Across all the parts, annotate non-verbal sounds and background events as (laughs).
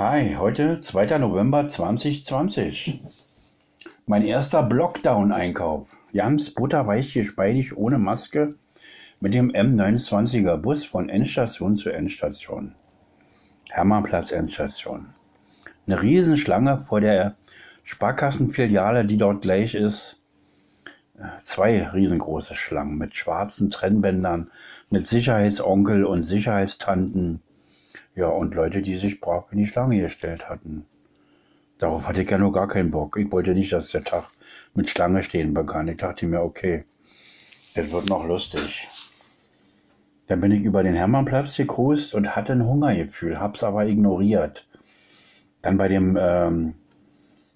Hi, heute 2. November 2020. Mein erster Blockdown-Einkauf. Ganz butterweich gespeidig ohne Maske mit dem M29er Bus von Endstation zu Endstation. Hermannplatz Endstation. Eine Riesenschlange vor der Sparkassenfiliale, die dort gleich ist. Zwei riesengroße Schlangen mit schwarzen Trennbändern, mit Sicherheitsonkel und Sicherheitstanten ja, und Leute, die sich brav in die Schlange gestellt hatten. Darauf hatte ich ja nur gar keinen Bock. Ich wollte nicht, dass der Tag mit Schlange stehen begann. Ich dachte mir, okay, das wird noch lustig. Dann bin ich über den Hermannplatz gekrust und hatte ein Hungergefühl, hab's aber ignoriert. Dann bei dem, ähm,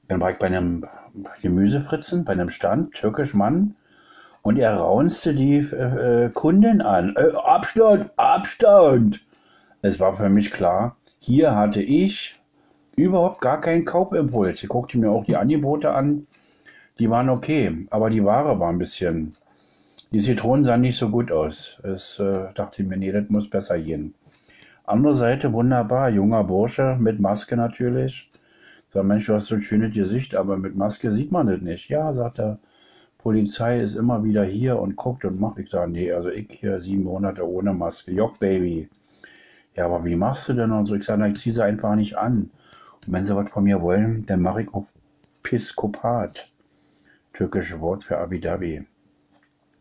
dann war ich bei einem Gemüsefritzen, bei einem Stand, türkisch Mann, und er raunste die äh, äh Kundin an. Äh, Abstand, Abstand! Es war für mich klar, hier hatte ich überhaupt gar keinen Kaufimpuls. Ich guckte mir auch die Angebote an. Die waren okay, aber die Ware war ein bisschen. Die Zitronen sahen nicht so gut aus. Es äh, dachte ich mir, nee, das muss besser gehen. Andere Seite wunderbar, junger Bursche mit Maske natürlich. Sag, Mensch, du hast so ein schönes Gesicht, aber mit Maske sieht man das nicht. Ja, sagt er, Polizei ist immer wieder hier und guckt und macht. Ich sage, nee, also ich hier sieben Monate ohne Maske. Jock, Baby ja, aber wie machst du denn? Und so, ich sage, ich ziehe sie einfach nicht an. Und wenn sie was von mir wollen, dann mache ich Piskopat. Türkische Wort für Abu Dhabi.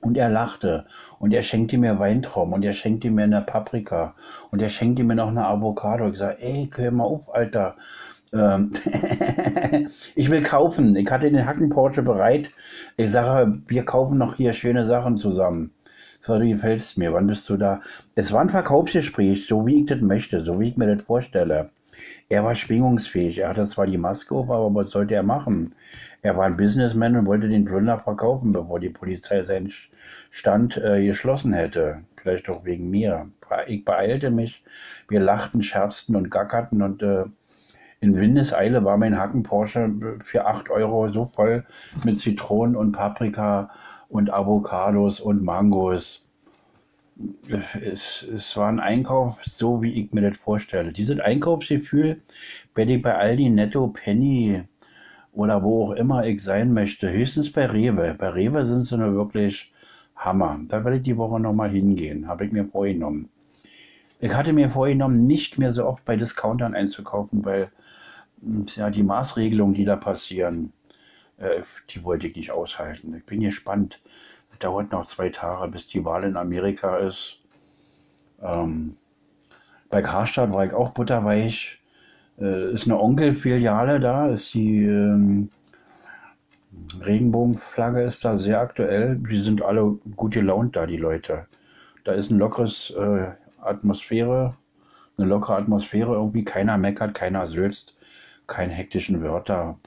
Und er lachte und er schenkte mir Weintraum und er schenkte mir eine Paprika und er schenkte mir noch eine Avocado. Ich sage, ey, hör mal auf, Alter. Ähm (laughs) ich will kaufen. Ich hatte den Hacken-Porsche bereit. Ich sage, wir kaufen noch hier schöne Sachen zusammen. So, du gefällst mir, wann bist du da? Es war ein Verkaufsgespräch, so wie ich das möchte, so wie ich mir das vorstelle. Er war schwingungsfähig, er hatte zwar die Maske auf, aber was sollte er machen? Er war ein Businessman und wollte den Plünder verkaufen, bevor die Polizei seinen Stand äh, geschlossen hätte. Vielleicht auch wegen mir. Ich beeilte mich, wir lachten, scherzten und gackerten und äh, in Windeseile war mein Hacken Porsche für 8 Euro so voll mit Zitronen und Paprika und Avocados und Mangos. Es, es war ein Einkauf, so wie ich mir das vorstelle. Dieses Einkaufsgefühl werde ich bei Aldi, Netto, Penny oder wo auch immer ich sein möchte, höchstens bei Rewe. Bei Rewe sind sie nur wirklich Hammer. Da werde ich die Woche nochmal hingehen, habe ich mir vorgenommen. Ich hatte mir vorgenommen, nicht mehr so oft bei Discountern einzukaufen, weil ja die Maßregelungen, die da passieren, die wollte ich nicht aushalten. Ich bin gespannt. Es dauert noch zwei Tage, bis die Wahl in Amerika ist. Ähm, bei Karstadt war ich auch butterweich. Äh, ist eine Onkel-Filiale da, ist die ähm, Regenbogenflagge ist da sehr aktuell. Die sind alle gut gelaunt da, die Leute. Da ist ein lockeres äh, Atmosphäre, eine lockere Atmosphäre irgendwie. Keiner meckert, keiner sülzt, keine hektischen Wörter.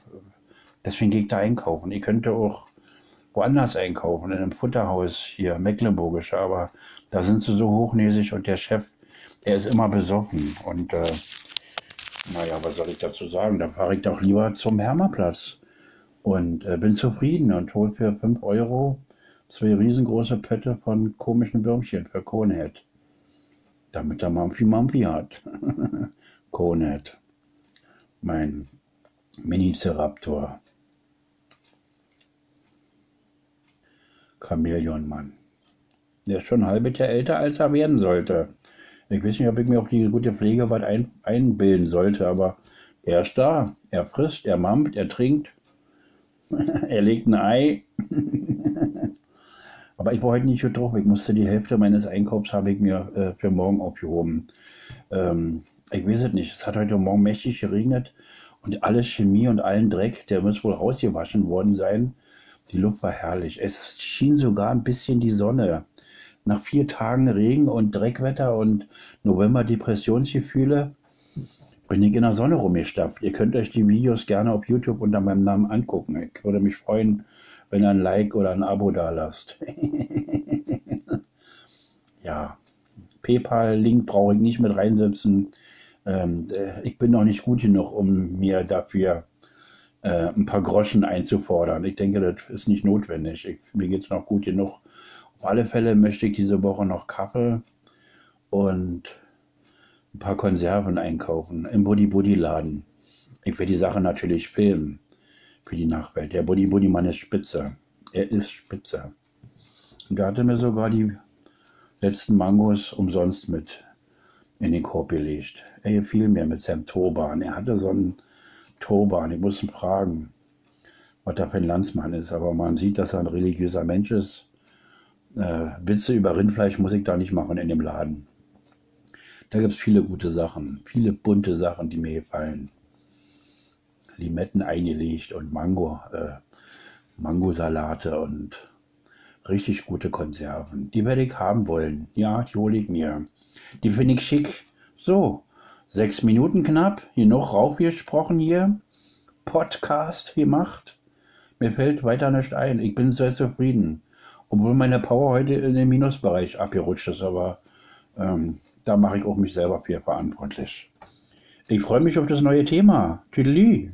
Deswegen gehe ich da einkaufen. Ich könnte auch woanders einkaufen, in einem Futterhaus hier, Mecklenburgische, aber da sind sie so hochnäsig und der Chef, der ist immer besoffen. Und äh, naja, was soll ich dazu sagen? Da fahre ich doch lieber zum Hermerplatz und äh, bin zufrieden und hole für 5 Euro zwei riesengroße Pötte von komischen Würmchen für Conehead. Damit der Mampfi Mampfi hat. (laughs) Conehead. Mein Mini-Ceraptor. Chamäleonmann. Der ist schon ein halbes Jahr älter, als er werden sollte. Ich weiß nicht, ob ich mir auf die gute Pflege was ein, einbilden sollte, aber er ist da. Er frisst, er mammt, er trinkt, (laughs) er legt ein Ei. (laughs) aber ich war heute nicht so drauf. Ich musste die Hälfte meines Einkaufs habe ich mir äh, für morgen aufgehoben. Ähm, ich weiß es nicht. Es hat heute Morgen mächtig geregnet und alle Chemie und allen Dreck, der muss wohl rausgewaschen worden sein. Die Luft war herrlich. Es schien sogar ein bisschen die Sonne. Nach vier Tagen Regen und Dreckwetter und November-Depressionsgefühle bin ich in der Sonne rumgestapft. Ihr könnt euch die Videos gerne auf YouTube unter meinem Namen angucken. Ich würde mich freuen, wenn ihr ein Like oder ein Abo da lasst. (laughs) ja, PayPal-Link brauche ich nicht mit reinsetzen. Ähm, äh, ich bin noch nicht gut genug, um mir dafür äh, ein paar Groschen einzufordern. Ich denke, das ist nicht notwendig. Ich, mir geht es noch gut genug. Auf alle Fälle möchte ich diese Woche noch Kaffee und ein paar Konserven einkaufen im Buddy Buddy Laden. Ich werde die Sache natürlich filmen für die Nachwelt. Der Buddy Buddy Mann ist spitze. Er ist spitze. Und da hatte mir sogar die letzten Mangos umsonst mit in den Korb gelegt. Er gefiel mir mit seinem Turban. Er hatte so einen Turban. Ich muss ihn fragen, was da für ein Landsmann ist. Aber man sieht, dass er ein religiöser Mensch ist. Äh, Witze über Rindfleisch muss ich da nicht machen in dem Laden. Da gibt es viele gute Sachen, viele bunte Sachen, die mir gefallen. Limetten eingelegt und Mango, äh, Mangosalate und richtig gute Konserven. Die werde ich haben wollen. Ja, die hole ich mir. Die finde ich schick. So, sechs Minuten knapp. Hier noch raufgesprochen hier. Podcast gemacht. Mir fällt weiter nicht ein. Ich bin sehr zufrieden. Obwohl meine Power heute in den Minusbereich abgerutscht ist, aber ähm, da mache ich auch mich selber für verantwortlich. Ich freue mich auf das neue Thema. Tüdelü.